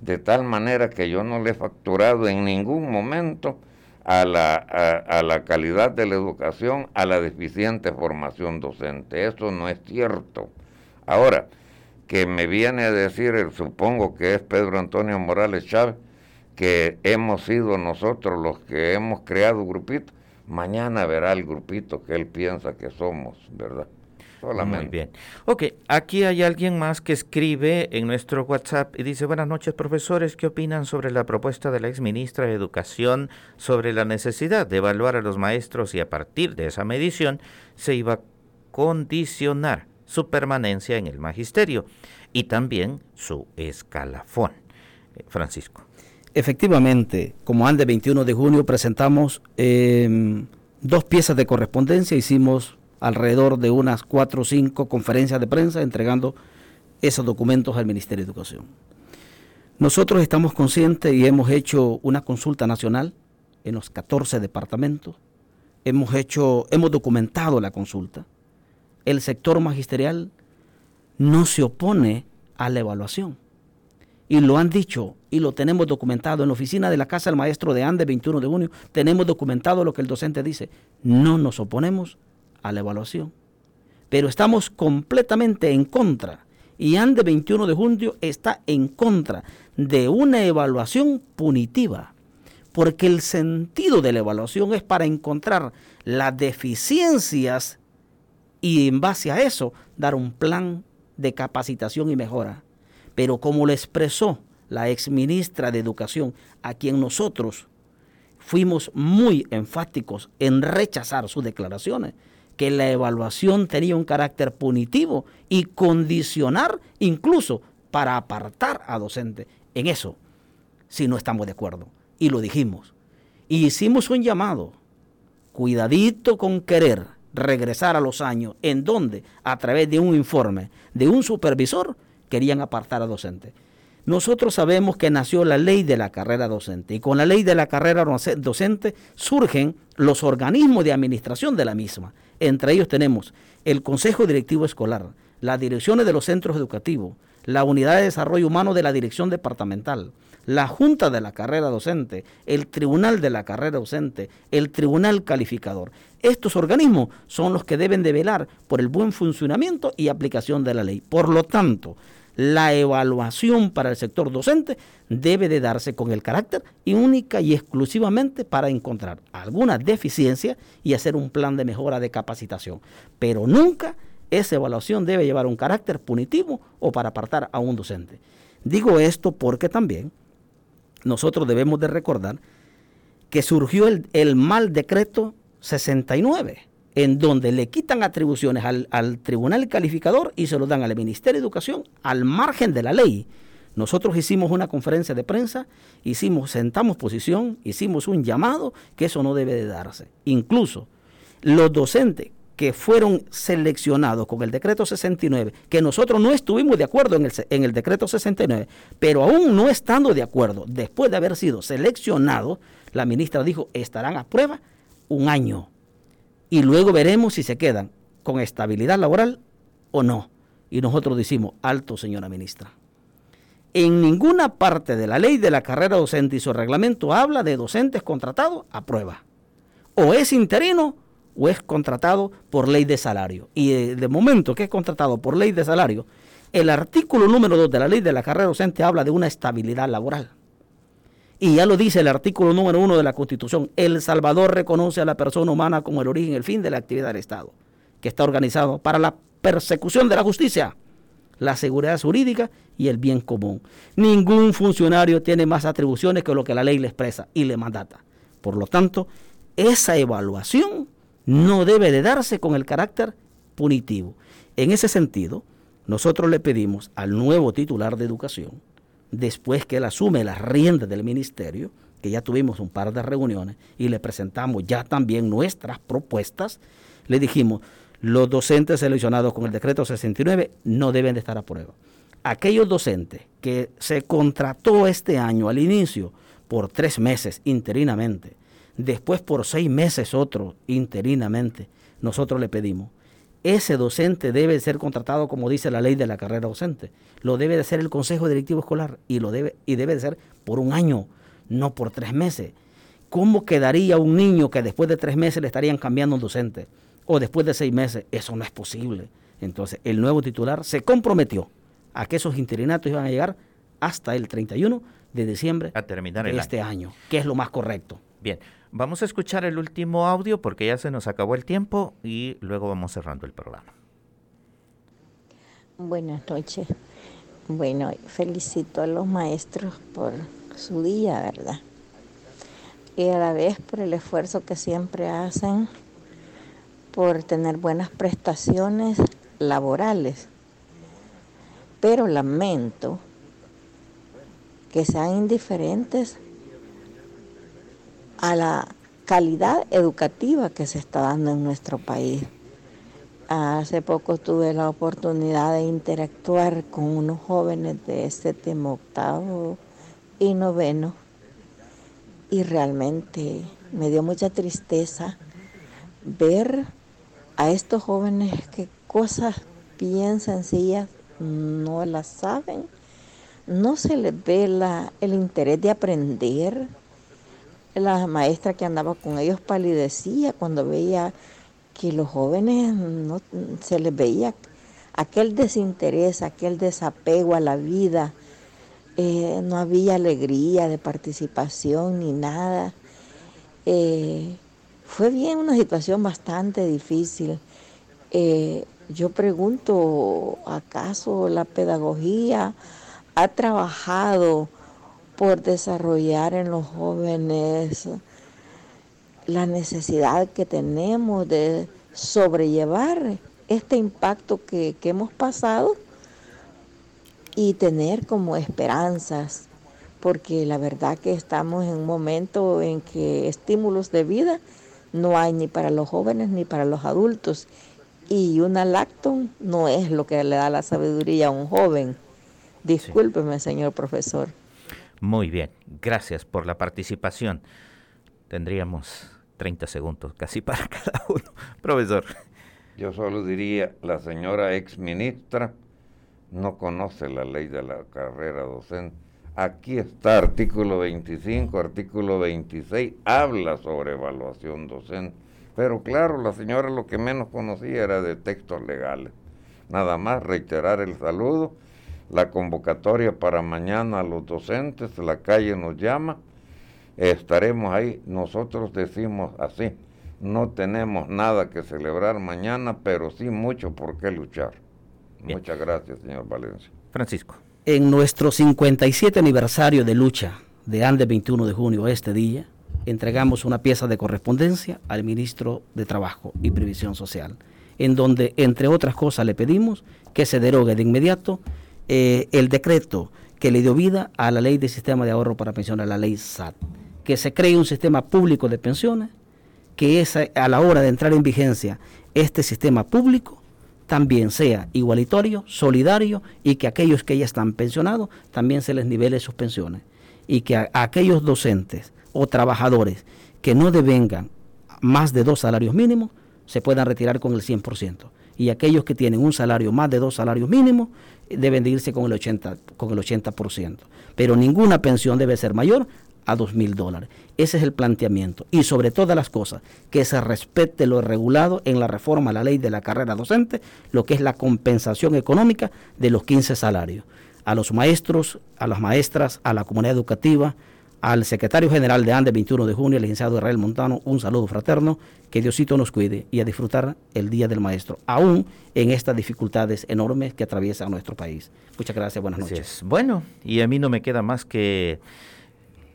de tal manera que yo no le he facturado en ningún momento a la, a, la calidad de la educación, a la deficiente formación docente. Eso no es cierto. Ahora, que me viene a decir, el- supongo que es Pedro Antonio Morales Chávez, que hemos sido nosotros los que hemos creado grupitos, mañana verá el grupito que él piensa que somos, ¿verdad? Solamente. Muy bien. Ok, aquí hay alguien más que escribe en nuestro WhatsApp y dice, buenas noches profesores, ¿qué opinan sobre la propuesta de la ex ministra de Educación sobre la necesidad de evaluar a los maestros y a partir de esa medición se iba a condicionar su permanencia en el magisterio y también su escalafón? Eh, Francisco. Efectivamente, como ANDE 21 de junio presentamos eh, dos piezas de correspondencia, hicimos alrededor de unas cuatro o cinco conferencias de prensa entregando esos documentos al Ministerio de Educación. Nosotros estamos conscientes y hemos hecho una consulta nacional en los 14 departamentos. Hemos hecho, hemos documentado la consulta. El sector magisterial no se opone a la evaluación. Y lo han dicho y lo tenemos documentado en la oficina de la Casa del Maestro de Andes 21 de junio. Tenemos documentado lo que el docente dice. No nos oponemos a la evaluación. Pero estamos completamente en contra. Y ANDE 21 de junio está en contra de una evaluación punitiva. Porque el sentido de la evaluación es para encontrar las deficiencias y en base a eso dar un plan de capacitación y mejora. Pero como lo expresó la ex ministra de Educación, a quien nosotros fuimos muy enfáticos en rechazar sus declaraciones, que la evaluación tenía un carácter punitivo y condicionar incluso para apartar a docentes. En eso, si no estamos de acuerdo. Y lo dijimos. Y hicimos un llamado, cuidadito con querer regresar a los años en donde, a través de un informe de un supervisor, querían apartar a docentes. Nosotros sabemos que nació la ley de la carrera docente y con la ley de la carrera doce- docente surgen los organismos de administración de la misma. Entre ellos tenemos el Consejo Directivo Escolar, las direcciones de los centros educativos, la Unidad de Desarrollo Humano de la Dirección Departamental, la Junta de la Carrera Docente, el Tribunal de la Carrera Docente, el Tribunal Calificador. Estos organismos son los que deben de velar por el buen funcionamiento y aplicación de la ley. Por lo tanto, la evaluación para el sector docente debe de darse con el carácter y única y exclusivamente para encontrar alguna deficiencia y hacer un plan de mejora de capacitación. Pero nunca esa evaluación debe llevar un carácter punitivo o para apartar a un docente. Digo esto porque también nosotros debemos de recordar que surgió el, mal decreto 69, en donde le quitan atribuciones al, al tribunal calificador y se lo dan al Ministerio de Educación al margen de la ley. Nosotros hicimos una conferencia de prensa, hicimos, sentamos posición, hicimos un llamado que eso no debe de darse. Incluso los docentes que fueron seleccionados con el decreto 69, que nosotros no estuvimos de acuerdo en el, en el decreto 69, pero aún no estando de acuerdo, después de haber sido seleccionados, la ministra dijo, estarán a prueba un año y luego veremos si se quedan con estabilidad laboral o no. Y nosotros decimos, alto señora ministra. En ninguna parte de la ley de la carrera docente y su reglamento habla de docentes contratados a prueba. O es interino o es contratado por ley de salario. Y de, momento que es contratado por ley de salario, el artículo número 2 de la ley de la carrera docente habla de una estabilidad laboral. Y ya lo dice el artículo número 1 de la Constitución. El Salvador reconoce a la persona humana como el origen y el fin de la actividad del Estado, que está organizado para la persecución de la justicia, la seguridad jurídica y el bien común. Ningún funcionario tiene más atribuciones que lo que la ley le expresa y le mandata. Por lo tanto, esa evaluación no debe de darse con el carácter punitivo. En ese sentido, nosotros le pedimos al nuevo titular de educación, después que él asume las riendas del ministerio, que ya tuvimos un par de reuniones y le presentamos ya también nuestras propuestas, le dijimos, los docentes seleccionados con el decreto 69 no deben de estar a prueba. Aquellos docentes que se contrató este año al inicio por tres meses interinamente, después por seis meses otro interinamente, nosotros le pedimos, ese docente debe ser contratado como dice la ley de la carrera docente. Lo debe de ser el Consejo Directivo Escolar y, lo debe, y debe de ser por un año, no por tres meses. ¿Cómo quedaría un niño que después de tres meses le estarían cambiando un docente? o después de seis meses, eso no es posible. Entonces, el nuevo titular se comprometió a que esos interinatos iban a llegar hasta el 31 de diciembre a terminar de este año. que es lo más correcto. Bien, vamos a escuchar el último audio porque ya se nos acabó el tiempo y luego vamos cerrando el programa. Buenas noches. Bueno, felicito a los maestros por su día, ¿verdad? Y a la vez por el esfuerzo que siempre hacen por tener buenas prestaciones laborales. Pero lamento que sean indiferentes a la calidad educativa que se está dando en nuestro país. Hace poco tuve la oportunidad de interactuar con unos jóvenes de séptimo, octavo y noveno y realmente me dio mucha tristeza ver a estos jóvenes que cosas bien sencillas no las saben, no se les ve la, el interés de aprender. La maestra que andaba con ellos palidecía cuando veía que los jóvenes no se les veía aquel desinterés, aquel desapego a la vida, eh, no había alegría de participación ni nada. Eh, fue bien una situación bastante difícil. Eh, yo pregunto, ¿acaso la pedagogía ha trabajado por desarrollar en los jóvenes la necesidad que tenemos de sobrellevar este impacto que, que hemos pasado y tener como esperanzas? Porque la verdad que estamos en un momento en que estímulos de vida no hay ni para los jóvenes ni para los adultos. Y una lacton no es lo que le da la sabiduría a un joven. Discúlpeme, señor profesor. Muy bien, gracias por la participación. Tendríamos 30 segundos casi para cada uno. Profesor. Yo solo diría, la señora ex ministra no conoce la ley de la carrera docente Aquí está artículo 25, artículo 26, habla sobre evaluación docente. Pero claro, la señora lo que menos conocía era de textos legales. Nada más reiterar el saludo, la convocatoria para mañana a los docentes, la calle nos llama, estaremos ahí. Nosotros decimos así, no tenemos nada que celebrar mañana, pero sí mucho por qué luchar. Muchas gracias, señor Valencia. Francisco en nuestro 57 aniversario de lucha de Andes 21 de junio, este día, entregamos una pieza de correspondencia al ministro de Trabajo y Previsión Social, en donde, entre otras cosas, le pedimos que se derogue de inmediato eh, el decreto que le dio vida a la ley de sistema de ahorro para pensiones, la ley SAT. Que se cree un sistema público de pensiones, que es a la hora de entrar en vigencia este sistema público también sea igualitario, solidario y que aquellos que ya están pensionados también se les nivele sus pensiones. Y que a, aquellos docentes o trabajadores que no devengan más de dos salarios mínimos se puedan retirar con el 100%. Y aquellos que tienen un salario más de dos salarios mínimos deben de irse con el 80%. Con el 80%. Pero ninguna pensión debe ser mayor a dos mil dólares. Ese es el planteamiento. Y sobre todas las cosas, que se respete lo regulado en la reforma a la ley de la carrera docente, lo que es la compensación económica de los 15 salarios. A los maestros, a las maestras, a la comunidad educativa, al secretario general de ANDE 21 de junio, el licenciado Israel Montano, un saludo fraterno, que Diosito nos cuide y a disfrutar el Día del Maestro, aún en estas dificultades enormes que atraviesa nuestro país. Muchas gracias, buenas noches. Bueno, y a mí no me queda más que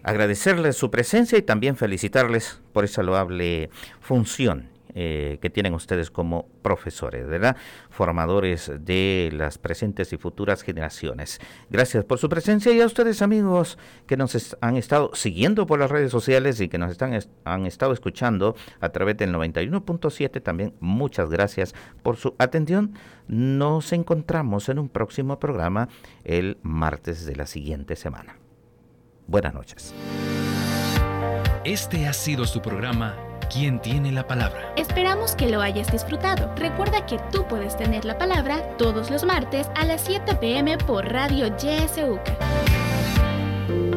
agradecerles su presencia y también felicitarles por esa loable función eh, que tienen ustedes como profesores, ¿verdad? Formadores de las presentes y futuras generaciones. Gracias por su presencia y a ustedes amigos que nos han estado siguiendo por las redes sociales y que nos están, han estado escuchando a través del 91.7 también muchas gracias por su atención. Nos encontramos en un próximo programa el martes de la siguiente semana. Buenas noches. Este ha sido su programa quien tiene la palabra. Esperamos que lo hayas disfrutado. Recuerda que tú puedes tener la palabra todos los martes a las 7 pm por Radio YSUK.